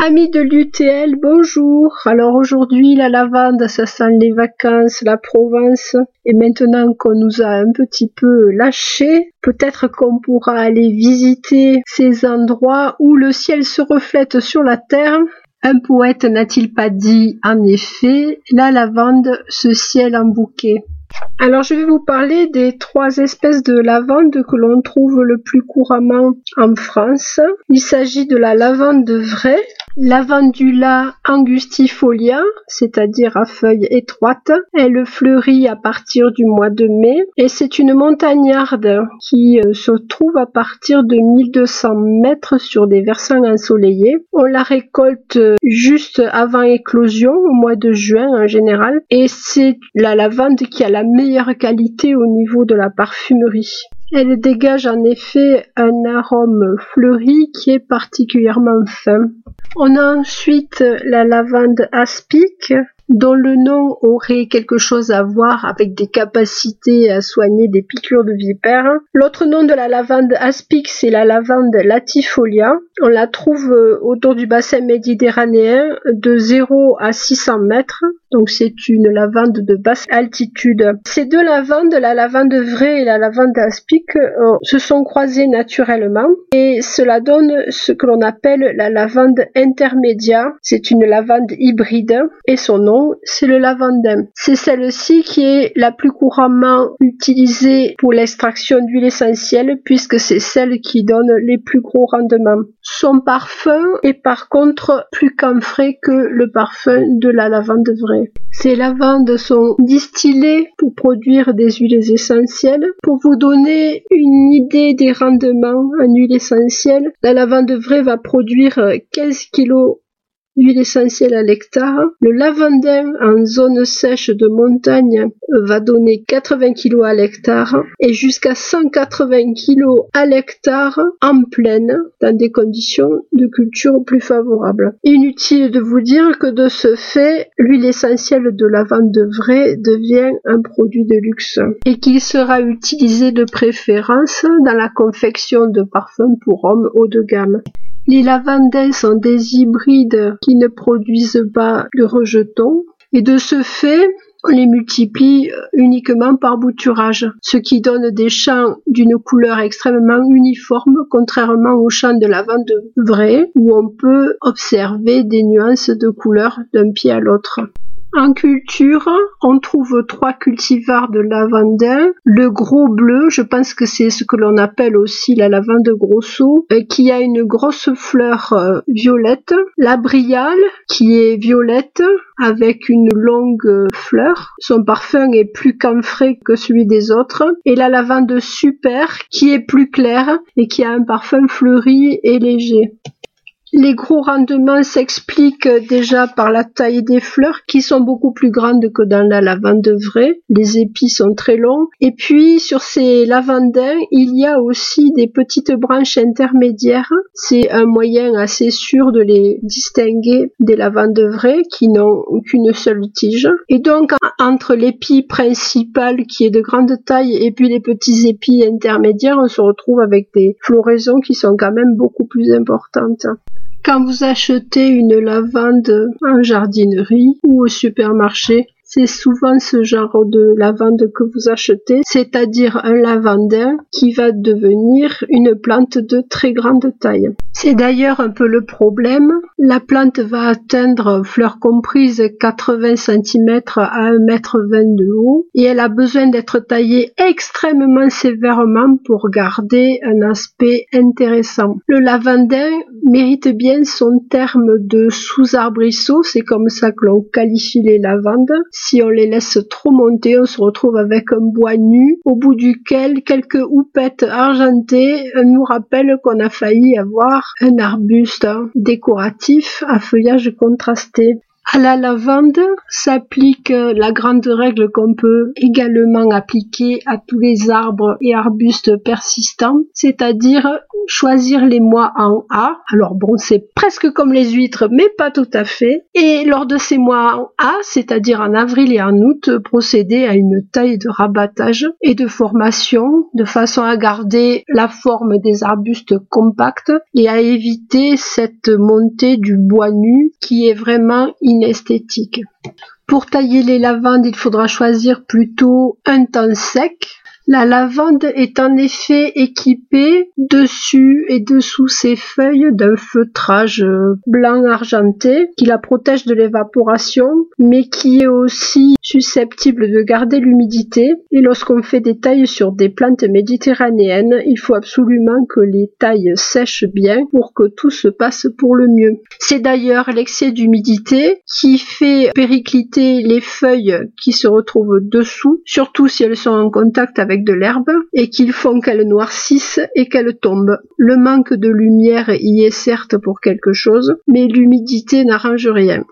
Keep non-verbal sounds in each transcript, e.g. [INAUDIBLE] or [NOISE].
Amis de l'UTL, bonjour. Alors aujourd'hui, la lavande, ça sent les vacances, la Provence. Et maintenant qu'on nous a un petit peu lâchés, peut-être qu'on pourra aller visiter ces endroits où le ciel se reflète sur la terre. Un poète n'a-t-il pas dit, en effet, la lavande, ce ciel en bouquet. Alors je vais vous parler des trois espèces de lavande que l'on trouve le plus couramment en France. Il s'agit de la lavande vraie, Lavandula angustifolia, c'est-à-dire à feuilles étroites. Elle fleurit à partir du mois de mai et c'est une montagnarde qui euh, se trouve à partir de 1200 mètres sur des versants ensoleillés. On la récolte euh, juste avant éclosion au mois de juin en général et c'est la lavande qui a la meilleure qualité au niveau de la parfumerie. Elle dégage en effet un arôme fleuri qui est particulièrement fin. On a ensuite la lavande aspic, dont le nom aurait quelque chose à voir avec des capacités à soigner des piqûres de vipères. L'autre nom de la lavande aspic, c'est la lavande latifolia. On la trouve autour du bassin méditerranéen de 0 à 600 mètres. Donc c'est une lavande de basse altitude. Ces deux lavandes, la lavande vraie et la lavande aspic, euh, se sont croisées naturellement et cela donne ce que l'on appelle la lavande intermédiaire. C'est une lavande hybride et son nom c'est le lavandin. C'est celle-ci qui est la plus couramment utilisée pour l'extraction d'huile essentielle puisque c'est celle qui donne les plus gros rendements. Son parfum est par contre plus camphré que le parfum de la lavande vraie. Ces lavandes sont distillées pour produire des huiles essentielles. Pour vous donner une idée des rendements en huile essentielle, la lavande vraie va produire 15 kg L'huile essentielle à l'hectare. Le lavandin en zone sèche de montagne va donner 80 kg à l'hectare et jusqu'à 180 kg à l'hectare en plaine dans des conditions de culture plus favorables. Inutile de vous dire que de ce fait, l'huile essentielle de lavande vraie devient un produit de luxe et qu'il sera utilisé de préférence dans la confection de parfums pour hommes haut de gamme. Les lavandins sont des hybrides qui ne produisent pas de rejetons et de ce fait, on les multiplie uniquement par bouturage, ce qui donne des champs d'une couleur extrêmement uniforme, contrairement aux champs de lavande vrai, où on peut observer des nuances de couleur d'un pied à l'autre. En culture, on trouve trois cultivars de lavandin. Le gros bleu, je pense que c'est ce que l'on appelle aussi la lavande grosso, euh, qui a une grosse fleur euh, violette. La briale, qui est violette, avec une longue fleur. Son parfum est plus camphré que celui des autres. Et la lavande super, qui est plus claire et qui a un parfum fleuri et léger. Les gros rendements s'expliquent déjà par la taille des fleurs qui sont beaucoup plus grandes que dans la lavande vraie. Les épis sont très longs. Et puis sur ces lavandins, il y a aussi des petites branches intermédiaires. C'est un moyen assez sûr de les distinguer des lavandes vraies qui n'ont qu'une seule tige. Et donc entre l'épi principal qui est de grande taille et puis les petits épis intermédiaires, on se retrouve avec des floraisons qui sont quand même beaucoup plus importantes. Quand vous achetez une lavande en jardinerie ou au supermarché, c'est souvent ce genre de lavande que vous achetez, c'est-à-dire un lavandin qui va devenir une plante de très grande taille. C'est d'ailleurs un peu le problème. La plante va atteindre, fleur comprise, 80 cm à 1 m 20 de haut et elle a besoin d'être taillée extrêmement sévèrement pour garder un aspect intéressant. Le lavandin mérite bien son terme de sous-arbrisseau, c'est comme ça que l'on qualifie les lavandes si on les laisse trop monter, on se retrouve avec un bois nu, au bout duquel quelques houpettes argentées nous rappellent qu'on a failli avoir un arbuste décoratif à feuillage contrasté. À la lavande s'applique la grande règle qu'on peut également appliquer à tous les arbres et arbustes persistants, c'est-à-dire choisir les mois en A. Alors bon, c'est presque comme les huîtres, mais pas tout à fait. Et lors de ces mois en A, c'est-à-dire en avril et en août, procéder à une taille de rabattage et de formation de façon à garder la forme des arbustes compacts et à éviter cette montée du bois nu qui est vraiment esthétique. Pour tailler les lavandes, il faudra choisir plutôt un temps sec, la lavande est en effet équipée dessus et dessous ses feuilles d'un feutrage blanc argenté qui la protège de l'évaporation mais qui est aussi susceptible de garder l'humidité et lorsqu'on fait des tailles sur des plantes méditerranéennes, il faut absolument que les tailles sèchent bien pour que tout se passe pour le mieux. C'est d'ailleurs l'excès d'humidité qui fait péricliter les feuilles qui se retrouvent dessous, surtout si elles sont en contact avec de l'herbe et qu'ils font qu'elle noircisse et qu'elle tombe. Le manque de lumière y est certes pour quelque chose, mais l'humidité n'arrange rien.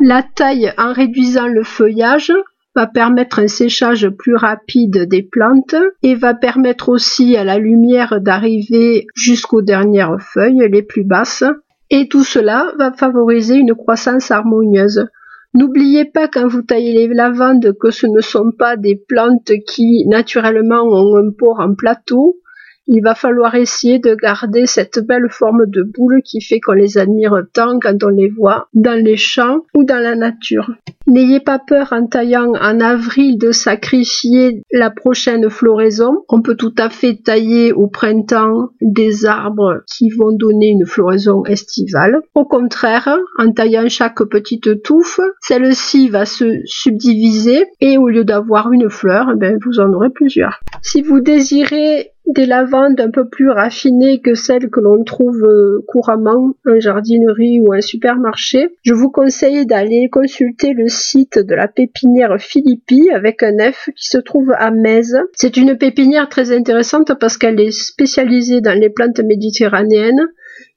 La taille en réduisant le feuillage va permettre un séchage plus rapide des plantes et va permettre aussi à la lumière d'arriver jusqu'aux dernières feuilles les plus basses et tout cela va favoriser une croissance harmonieuse. N'oubliez pas quand vous taillez les lavandes que ce ne sont pas des plantes qui naturellement ont un port en plateau, il va falloir essayer de garder cette belle forme de boule qui fait qu'on les admire tant quand on les voit dans les champs ou dans la nature. N'ayez pas peur en taillant en avril de sacrifier la prochaine floraison. On peut tout à fait tailler au printemps des arbres qui vont donner une floraison estivale. Au contraire, en taillant chaque petite touffe, celle-ci va se subdiviser et au lieu d'avoir une fleur, eh ben, vous en aurez plusieurs. Si vous désirez des lavandes un peu plus raffinées que celles que l'on trouve euh, couramment en jardinerie ou en supermarché, je vous conseille d'aller consulter le site de la pépinière Philippi avec un F qui se trouve à Metz. C'est une pépinière très intéressante parce qu'elle est spécialisée dans les plantes méditerranéennes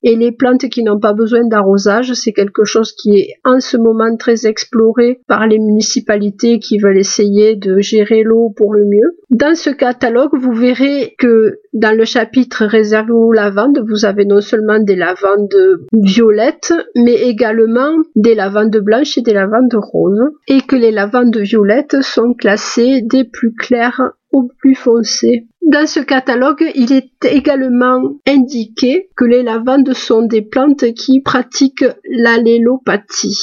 et les plantes qui n'ont pas besoin d'arrosage, c'est quelque chose qui est en ce moment très exploré par les municipalités qui veulent essayer de gérer l'eau pour le mieux. Dans ce catalogue, vous verrez que dans le chapitre réservé aux lavandes, vous avez non seulement des lavandes violettes, mais également des lavandes blanches et des lavandes roses, et que les lavandes violettes sont classées des plus claires aux plus foncées. Dans ce catalogue, il est également indiqué que les lavandes sont des plantes qui pratiquent l'allélopathie.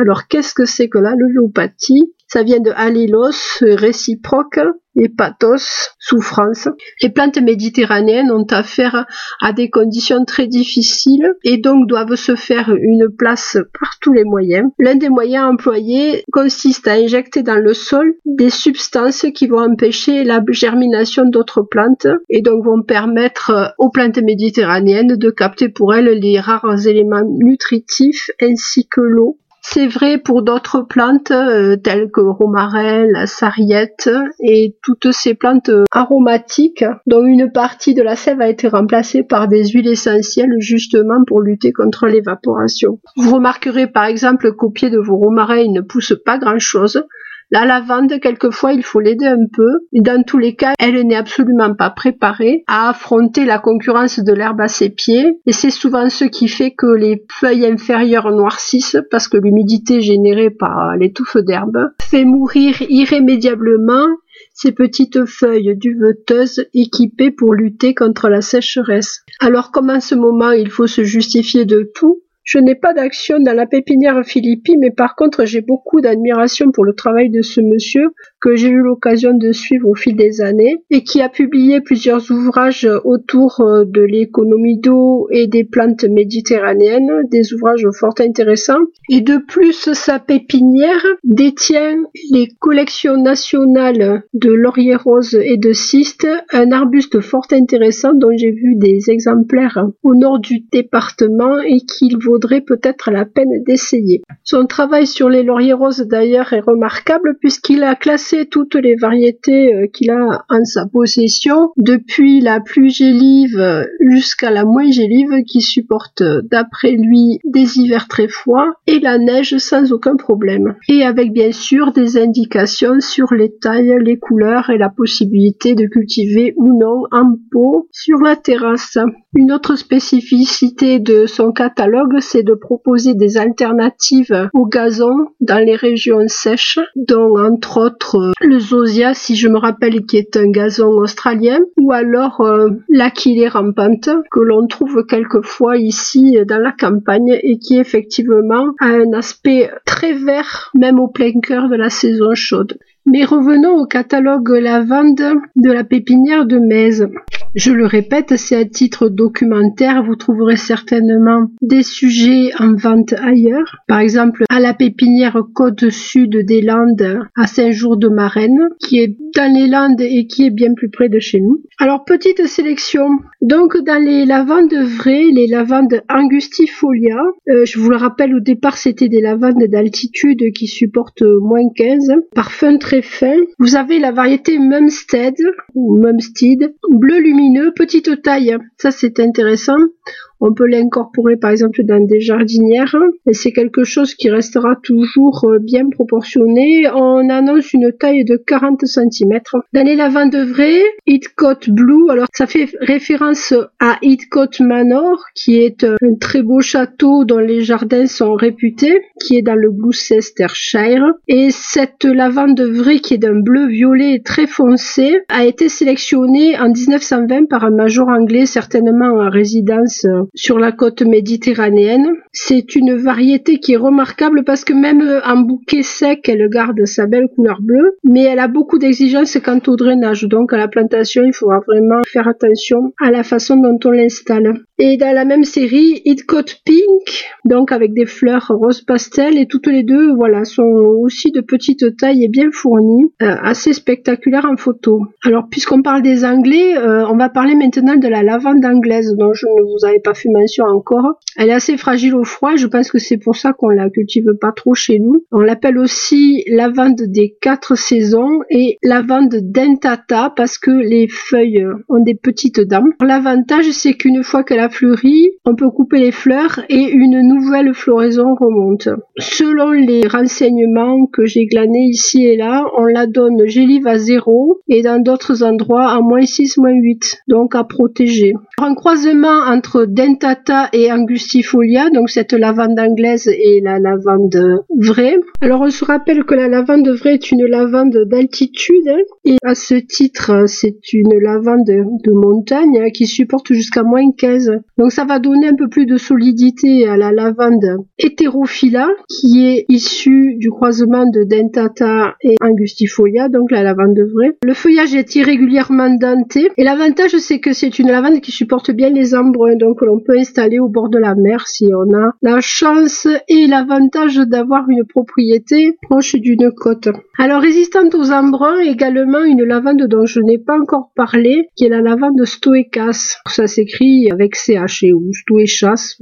Alors, qu'est-ce que c'est que l'allélopathie? Ça vient de allélos, réciproque, et pathos, souffrance. Les plantes méditerranéennes ont affaire à des conditions très difficiles et donc doivent se faire une place par tous les moyens. L'un des moyens employés consiste à injecter dans le sol des substances qui vont empêcher la germination d'autres plantes et donc vont permettre aux plantes méditerranéennes de capter pour elles les rares éléments nutritifs ainsi que l'eau c'est vrai pour d'autres plantes euh, telles que romarin, la sarriette et toutes ces plantes euh, aromatiques dont une partie de la sève a été remplacée par des huiles essentielles justement pour lutter contre l'évaporation. Vous remarquerez par exemple qu'au pied de vos romarins ne pousse pas grand chose la lavande, quelquefois, il faut l'aider un peu. Dans tous les cas, elle n'est absolument pas préparée à affronter la concurrence de l'herbe à ses pieds. Et c'est souvent ce qui fait que les feuilles inférieures noircissent parce que l'humidité générée par les touffes d'herbe fait mourir irrémédiablement ces petites feuilles duveteuses équipées pour lutter contre la sécheresse. Alors comme en ce moment il faut se justifier de tout, je n'ai pas d'action dans la pépinière Philippi, mais par contre j'ai beaucoup d'admiration pour le travail de ce monsieur que j'ai eu l'occasion de suivre au fil des années et qui a publié plusieurs ouvrages autour euh, de l'économie d'eau et des plantes méditerranéennes, des ouvrages fort intéressants. Et de plus, sa pépinière détient les collections nationales de laurier rose et de cystes, un arbuste fort intéressant dont j'ai vu des exemplaires au nord du département et qu'il vaut vaudrait peut-être la peine d'essayer. Son travail sur les lauriers roses d'ailleurs est remarquable puisqu'il a classé toutes les variétés euh, qu'il a en sa possession, depuis la plus gélive jusqu'à la moins gélive qui supporte d'après lui des hivers très froids et la neige sans aucun problème. Et avec bien sûr des indications sur les tailles, les couleurs et la possibilité de cultiver ou non en pot sur la terrasse. Une autre spécificité de son catalogue, c'est de proposer des alternatives au gazon dans les régions sèches, dont entre autres le zosia, si je me rappelle, qui est un gazon australien, ou alors euh, rampante, que l'on trouve quelquefois ici dans la campagne et qui effectivement a un aspect très vert, même au plein cœur de la saison chaude. Mais revenons au catalogue lavande de la pépinière de Metz. Je le répète, c'est à titre documentaire, vous trouverez certainement des sujets en vente ailleurs. Par exemple, à la pépinière côte sud des Landes, à Saint-Jour-de-Marraine, qui est dans les Landes et qui est bien plus près de chez nous. Alors, petite sélection. Donc, dans les lavandes vraies, les lavandes angustifolia, euh, je vous le rappelle, au départ, c'était des lavandes d'altitude qui supportent moins 15. Parfum très fin. Vous avez la variété Mumstead, ou Mumstead, bleu lumineux, petite taille. Ça, c'est intéressant. On peut l'incorporer par exemple dans des jardinières et c'est quelque chose qui restera toujours euh, bien proportionné. On annonce une taille de 40 cm. Dans les lavandes vraies, Heathcote Blue, alors ça fait référence à Heathcote Manor qui est un très beau château dont les jardins sont réputés, qui est dans le Gloucestershire. Et cette lavande vraie qui est d'un bleu violet très foncé a été sélectionnée en 1920 par un major anglais certainement en résidence sur la côte méditerranéenne. C'est une variété qui est remarquable parce que même en bouquet sec, elle garde sa belle couleur bleue, mais elle a beaucoup d'exigences quant au drainage. Donc à la plantation, il faudra vraiment faire attention à la façon dont on l'installe. Et dans la même série, Hitcoat Pink, donc avec des fleurs rose pastel, et toutes les deux, voilà, sont aussi de petite taille et bien fournies, euh, assez spectaculaires en photo. Alors, puisqu'on parle des Anglais, euh, on va parler maintenant de la lavande anglaise, dont je ne vous avais pas mention encore. Elle est assez fragile au froid, je pense que c'est pour ça qu'on la cultive pas trop chez nous. On l'appelle aussi lavande des quatre saisons et lavande dentata parce que les feuilles ont des petites dents. L'avantage, c'est qu'une fois qu'elle a fleuri, on peut couper les fleurs et une nouvelle floraison remonte. Selon les renseignements que j'ai glanés ici et là, on la donne gélive à zéro et dans d'autres endroits à moins 6, moins 8, donc à protéger. Un croisement entre dentata et angustifolia, donc cette lavande anglaise et la lavande vraie. Alors on se rappelle que la lavande vraie est une lavande d'altitude hein, et à ce titre c'est une lavande de montagne hein, qui supporte jusqu'à moins 15 donc ça va donner un peu plus de solidité à la lavande hétérophylla qui est issue du croisement de dentata et angustifolia, donc la lavande vraie. Le feuillage est irrégulièrement denté et l'avantage c'est que c'est une lavande qui supporte bien les embruns, donc peut installer au bord de la mer si on a la chance et l'avantage d'avoir une propriété proche d'une côte. Alors résistante aux embruns, également une lavande dont je n'ai pas encore parlé, qui est la lavande stoecas. Ça s'écrit avec CH et ou chasse.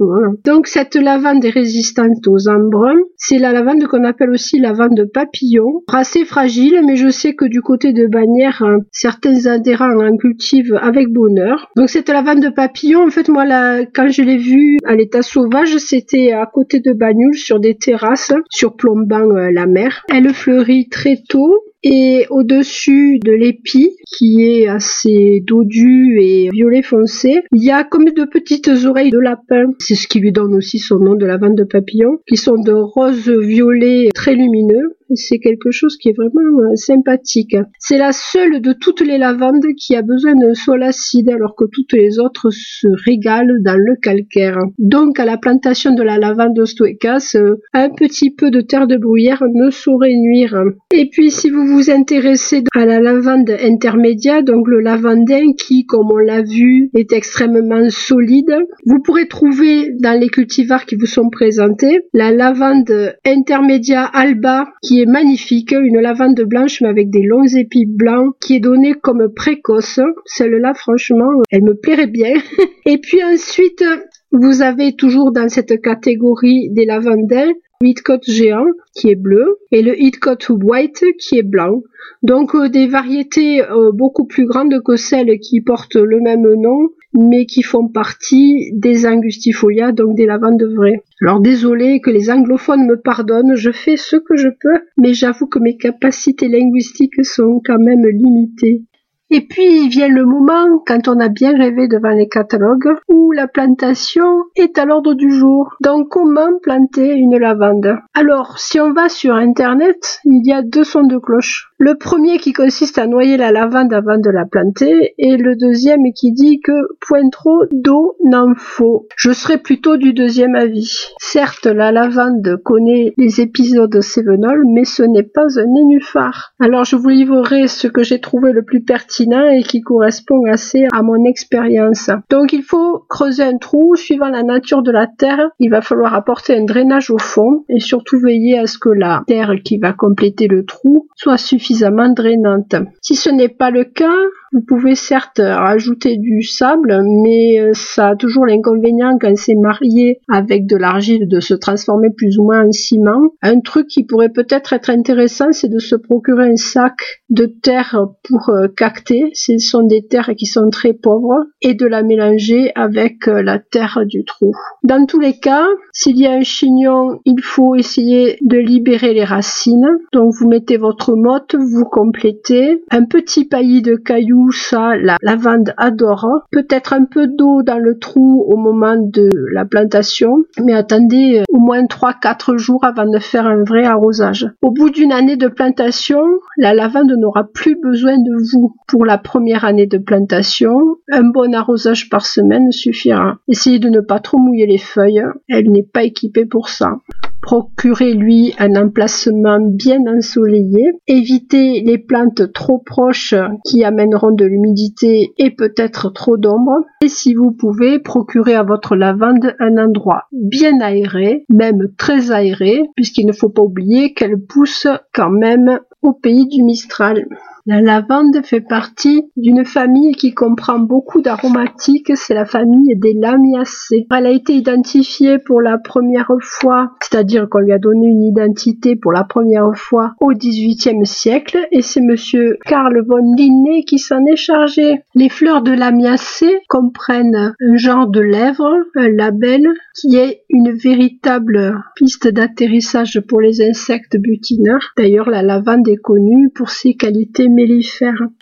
Donc cette lavande est résistante aux embruns. C'est la lavande qu'on appelle aussi lavande papillon. Assez fragile, mais je sais que du côté de Bagnères, certains adhérents en cultivent avec bonheur. Donc cette lavande papillon, en fait, moi, quand je l'ai vue à l'état sauvage, c'était à côté de Bagnoul sur des terrasses, surplombant euh, la mer. Elle fleurit très tôt et au-dessus de l'épi, qui est assez dodu et violet foncé, il y a comme de petites oreilles de lapin. C'est ce qui lui donne aussi son nom de lavande de papillon, qui sont de rose violet très lumineux c'est quelque chose qui est vraiment euh, sympathique. C'est la seule de toutes les lavandes qui a besoin d'un sol acide alors que toutes les autres se régalent dans le calcaire. Donc à la plantation de la lavande stoecas, euh, un petit peu de terre de bruyère ne saurait nuire. Et puis si vous vous intéressez à la lavande intermédiaire, donc le lavandin qui, comme on l'a vu, est extrêmement solide, vous pourrez trouver dans les cultivars qui vous sont présentés la lavande intermédiaire alba qui magnifique, une lavande blanche mais avec des longs épis blancs qui est donnée comme précoce. Celle-là, franchement, elle me plairait bien. [LAUGHS] Et puis ensuite, Vous avez toujours dans cette catégorie des lavandins Hitchcock géant qui est bleu et le Hitchcock white qui est blanc. Donc euh, des variétés euh, beaucoup plus grandes que celles qui portent le même nom mais qui font partie des angustifolia, donc des lavandes vraies. Alors désolé que les anglophones me pardonnent, je fais ce que je peux, mais j'avoue que mes capacités linguistiques sont quand même limitées. Et puis vient le moment, quand on a bien rêvé devant les catalogues, où la plantation est à l'ordre du jour. Donc comment planter une lavande? Alors, si on va sur Internet, il y a deux sons de cloche. Le premier qui consiste à noyer la lavande avant de la planter, et le deuxième qui dit que point trop d'eau n'en faut. Je serais plutôt du deuxième avis. Certes, la lavande connaît les épisodes Sévenol, mais ce n'est pas un nénuphar. Alors je vous livrerai ce que j'ai trouvé le plus pertinent et qui correspond assez à mon expérience. Donc il faut creuser un trou suivant la nature de la terre. Il va falloir apporter un drainage au fond et surtout veiller à ce que la terre qui va compléter le trou soit suffisamment drainante. Si ce n'est pas le cas, vous pouvez certes rajouter du sable, mais euh, ça a toujours l'inconvénient quand c'est marié avec de l'argile de se transformer plus ou moins en ciment. Un truc qui pourrait peut-être être intéressant, c'est de se procurer un sac de terre pour euh, cacter. Ce sont des terres qui sont très pauvres et de la mélanger avec euh, la terre du trou. Dans tous les cas, s'il y a un chignon, il faut essayer de libérer les racines. Donc vous mettez votre motte, vous complétez un petit paillis de cailloux la lavande adore. Peut-être un peu d'eau dans le trou au moment de la plantation, mais attendez euh, au moins 3-4 jours avant de faire un vrai arrosage. Au bout d'une année de plantation, la lavande n'aura plus besoin de vous. Pour la première année de plantation, un bon arrosage par semaine suffira. Essayez de ne pas trop mouiller les feuilles, elle n'est pas équipée pour ça. Procurez-lui un emplacement bien ensoleillé. Évitez les plantes trop proches qui amèneront de l'humidité et peut-être trop d'ombre. Et si vous pouvez, procurez à votre lavande un endroit bien aéré, même très aéré, puisqu'il ne faut pas oublier qu'elle pousse quand même au pays du Mistral. La lavande fait partie d'une famille qui comprend beaucoup d'aromatiques, c'est la famille des Lamiacées. Elle a été identifiée pour la première fois, c'est-à-dire qu'on lui a donné une identité pour la première fois au XVIIIe siècle, et c'est monsieur Karl von Linné qui s'en est chargé. Les fleurs de Lamiacée comprennent un genre de lèvre, un label, qui est une véritable piste d'atterrissage pour les insectes butineurs. D'ailleurs, la lavande est connue pour ses qualités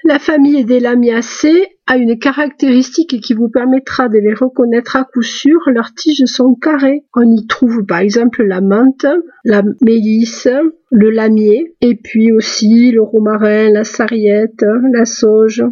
la famille des Lamiacées a une caractéristique qui vous permettra de les reconnaître à coup sûr. Leurs tiges sont carrées. On y trouve par exemple la menthe, la mélisse, le lamier, et puis aussi le romarin, la sarriette, la sauge.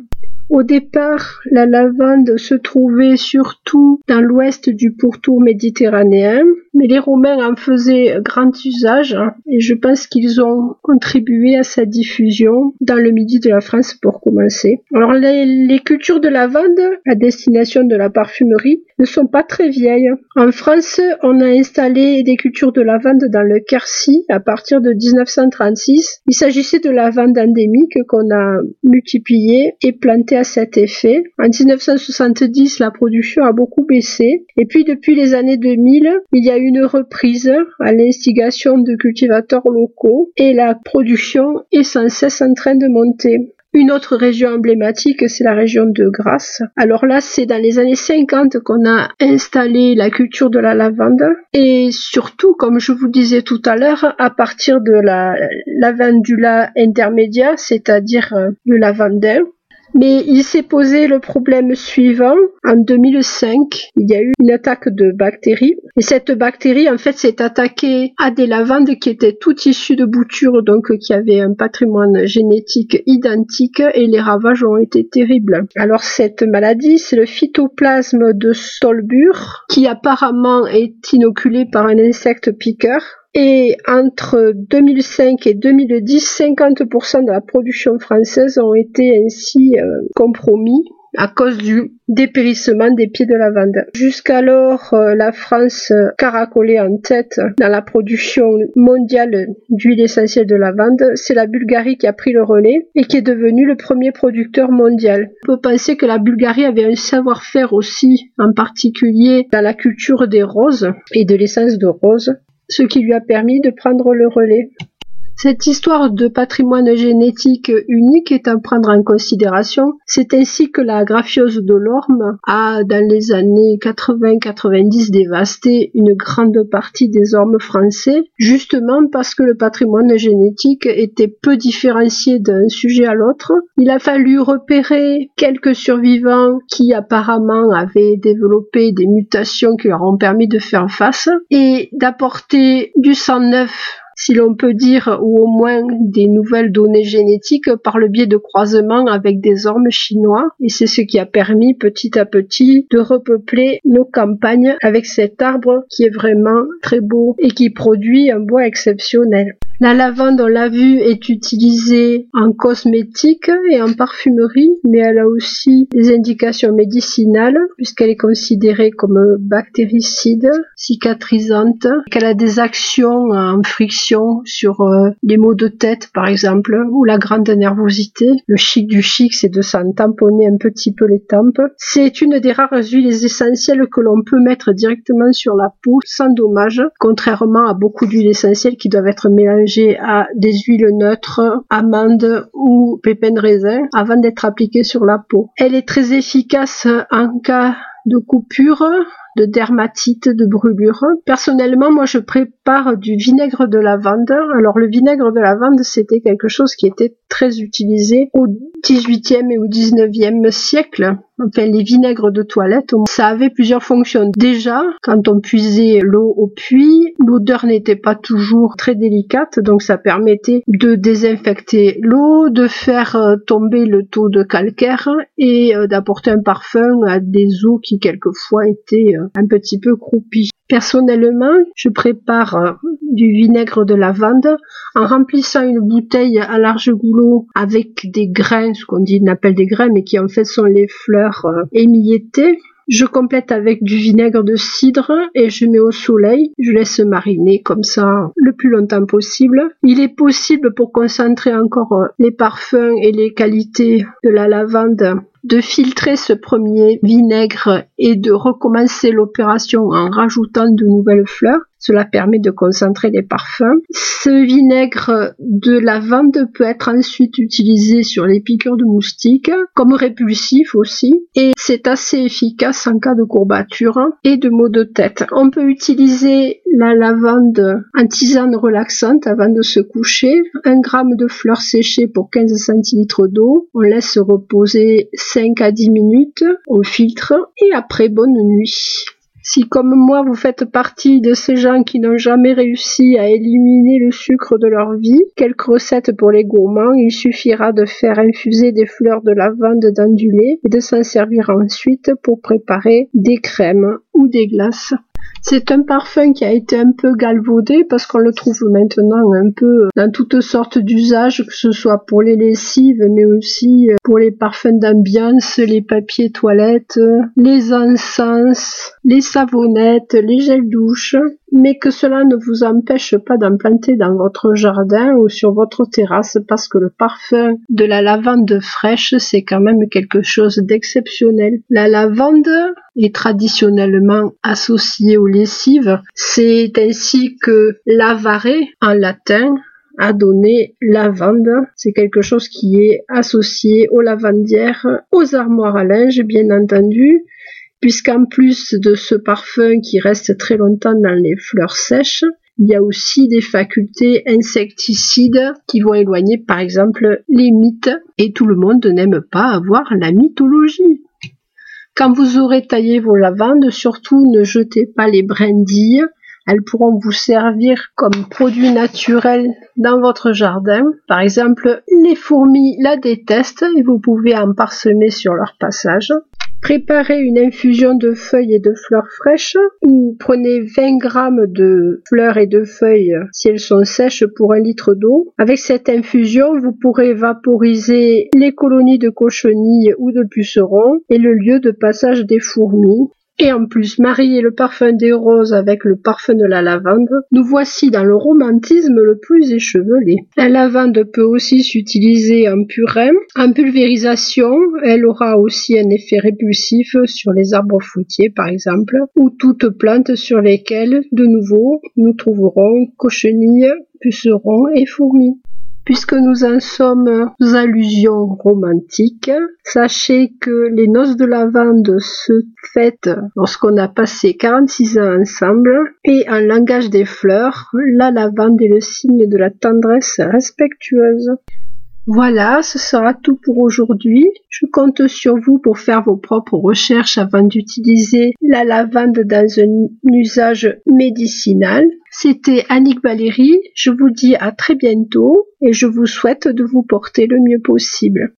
Au départ, la lavande se trouvait surtout dans l'ouest du pourtour méditerranéen, mais les Romains en faisaient grand usage et je pense qu'ils ont contribué à sa diffusion dans le midi de la France pour commencer. Alors les, cultures de lavande à destination de la parfumerie ne sont pas très vieilles. En France, on a installé des cultures de lavande dans le Quercy à partir de 1936. Il s'agissait de lavande endémique qu'on a multipliée et plantée à cet effet. En 1970, la production a beaucoup baissé et puis depuis les années 2000, il y a eu une reprise à l'instigation de cultivateurs locaux et la production est sans cesse en train de monter. Une autre région emblématique, c'est la région de Grasse. Alors là, c'est dans les années 50 qu'on a installé la culture de la lavande. Et surtout, comme je vous disais tout à l'heure, à partir de la lavandula intermédiaire, c'est-à-dire euh, le lavandin, mais il s'est posé le problème suivant. En 2005, il y a eu une attaque de bactéries. Et cette bactérie, en fait, s'est attaquée à des lavandes qui étaient toutes issues de boutures, donc qui avaient un patrimoine génétique identique, et les ravages ont été terribles. Alors cette maladie, c'est le phytoplasme de Stolbur, qui apparemment est inoculé par un insecte piqueur. Et entre 2005 et 2010, 50% de la production française ont été ainsi euh, compromis à cause du dépérissement des pieds de lavande. Jusqu'alors, euh, la France caracolait en tête dans la production mondiale d'huile essentielle de lavande. C'est la Bulgarie qui a pris le relais et qui est devenue le premier producteur mondial. On peut penser que la Bulgarie avait un savoir-faire aussi, en particulier dans la culture des roses et de l'essence de rose, ce qui lui a permis de prendre le relais. Cette histoire de patrimoine génétique unique est à prendre en considération. C'est ainsi que la graphiose de l'orme a, dans les années 80-90, dévasté une grande partie des ormes français, justement parce que le patrimoine génétique était peu différencié d'un sujet à l'autre. Il a fallu repérer quelques survivants qui apparemment avaient développé des mutations qui leur ont permis de faire face et d'apporter du sang neuf si l'on peut dire, ou au moins des nouvelles données génétiques par le biais de croisements avec des ormes chinois. Et c'est ce qui a permis petit à petit de repeupler nos campagnes avec cet arbre qui est vraiment très beau et qui produit un bois exceptionnel. La lavande, on l'a vu, est utilisée en cosmétique et en parfumerie, mais elle a aussi des indications médicinales puisqu'elle est considérée comme bactéricide, cicatrisante, qu'elle a des actions en friction sur euh, les maux de tête par exemple ou la grande nervosité. Le chic du chic, c'est de s'en tamponner un petit peu les tempes. C'est une des rares huiles essentielles que l'on peut mettre directement sur la peau sans dommage, contrairement à beaucoup d'huiles essentielles qui doivent être mélangées à des huiles neutres, amandes ou pépins de raisin avant d'être appliquée sur la peau. Elle est très efficace en cas de coupure, de dermatite, de brûlure. Personnellement, moi, je prépare du vinaigre de lavande. Alors, le vinaigre de lavande, c'était quelque chose qui était très utilisé au 18e et au 19e siècle. Enfin, les vinaigres de toilette, ça avait plusieurs fonctions. Déjà, quand on puisait l'eau au puits, l'odeur n'était pas toujours très délicate, donc ça permettait de désinfecter l'eau, de faire euh, tomber le taux de calcaire et euh, d'apporter un parfum à des eaux qui quelquefois étaient euh, un petit peu croupies. Personnellement, je prépare du vinaigre de lavande en remplissant une bouteille à large goulot avec des grains, ce qu'on dit, on appelle des grains, mais qui en fait sont les fleurs émiettées je complète avec du vinaigre de cidre et je mets au soleil. Je laisse mariner comme ça le plus longtemps possible. Il est possible pour concentrer encore les parfums et les qualités de la lavande de filtrer ce premier vinaigre et de recommencer l'opération en rajoutant de nouvelles fleurs. Cela permet de concentrer les parfums. Ce vinaigre de lavande peut être ensuite utilisé sur les piqûres de moustiques comme répulsif aussi et c'est assez efficace en cas de courbature et de maux de tête. On peut utiliser la lavande en tisane relaxante avant de se coucher, un gramme de fleurs séchées pour 15 centilitres d'eau. On laisse reposer 5 à 10 minutes, on filtre et après bonne nuit. Si comme moi vous faites partie de ces gens qui n'ont jamais réussi à éliminer le sucre de leur vie, quelques recettes pour les gourmands, il suffira de faire infuser des fleurs de lavande dans du lait et de s'en servir ensuite pour préparer des crèmes ou des glaces. C'est un parfum qui a été un peu galvaudé parce qu'on le trouve maintenant un peu dans toutes sortes d'usages, que ce soit pour les lessives, mais aussi pour les parfums d'ambiance, les papiers toilettes, les encens, les savonnettes, les gels douche mais que cela ne vous empêche pas d'en planter dans votre jardin ou sur votre terrasse parce que le parfum de la lavande fraîche c'est quand même quelque chose d'exceptionnel. La lavande est traditionnellement associée aux lessives. C'est ainsi que lavare en latin a donné lavande. C'est quelque chose qui est associé aux lavandières, aux armoires à linge bien entendu, puisqu'en plus de ce parfum qui reste très longtemps dans les fleurs sèches, il y a aussi des facultés insecticides qui vont éloigner par exemple les mythes et tout le monde n'aime pas avoir la mythologie. Quand vous aurez taillé vos lavandes, surtout ne jetez pas les brindilles. Elles pourront vous servir comme produit naturel dans votre jardin. Par exemple, les fourmis la détestent et vous pouvez en parsemer sur leur passage. Préparez une infusion de feuilles et de fleurs fraîches ou prenez 20 grammes de fleurs et de feuilles si elles sont sèches pour un litre d'eau. Avec cette infusion, vous pourrez vaporiser les colonies de cochenilles ou de pucerons et le lieu de passage des fourmis. Et en plus, marier le parfum des roses avec le parfum de la lavande, nous voici dans le romantisme le plus échevelé. La lavande peut aussi s'utiliser en purin, en pulvérisation, elle aura aussi un effet répulsif sur les arbres fruitiers par exemple, ou toutes plantes sur lesquelles, de nouveau, nous trouverons cochenilles, pucerons et fourmis. Puisque nous en sommes aux allusions romantiques, sachez que les noces de lavande se fêtent lorsqu'on a passé 46 ans ensemble et en langage des fleurs, la lavande est le signe de la tendresse respectueuse. Voilà, ce sera tout pour aujourd'hui. Je compte sur vous pour faire vos propres recherches avant d'utiliser la lavande dans un usage médicinal. C'était Annick Valérie. Je vous dis à très bientôt et je vous souhaite de vous porter le mieux possible.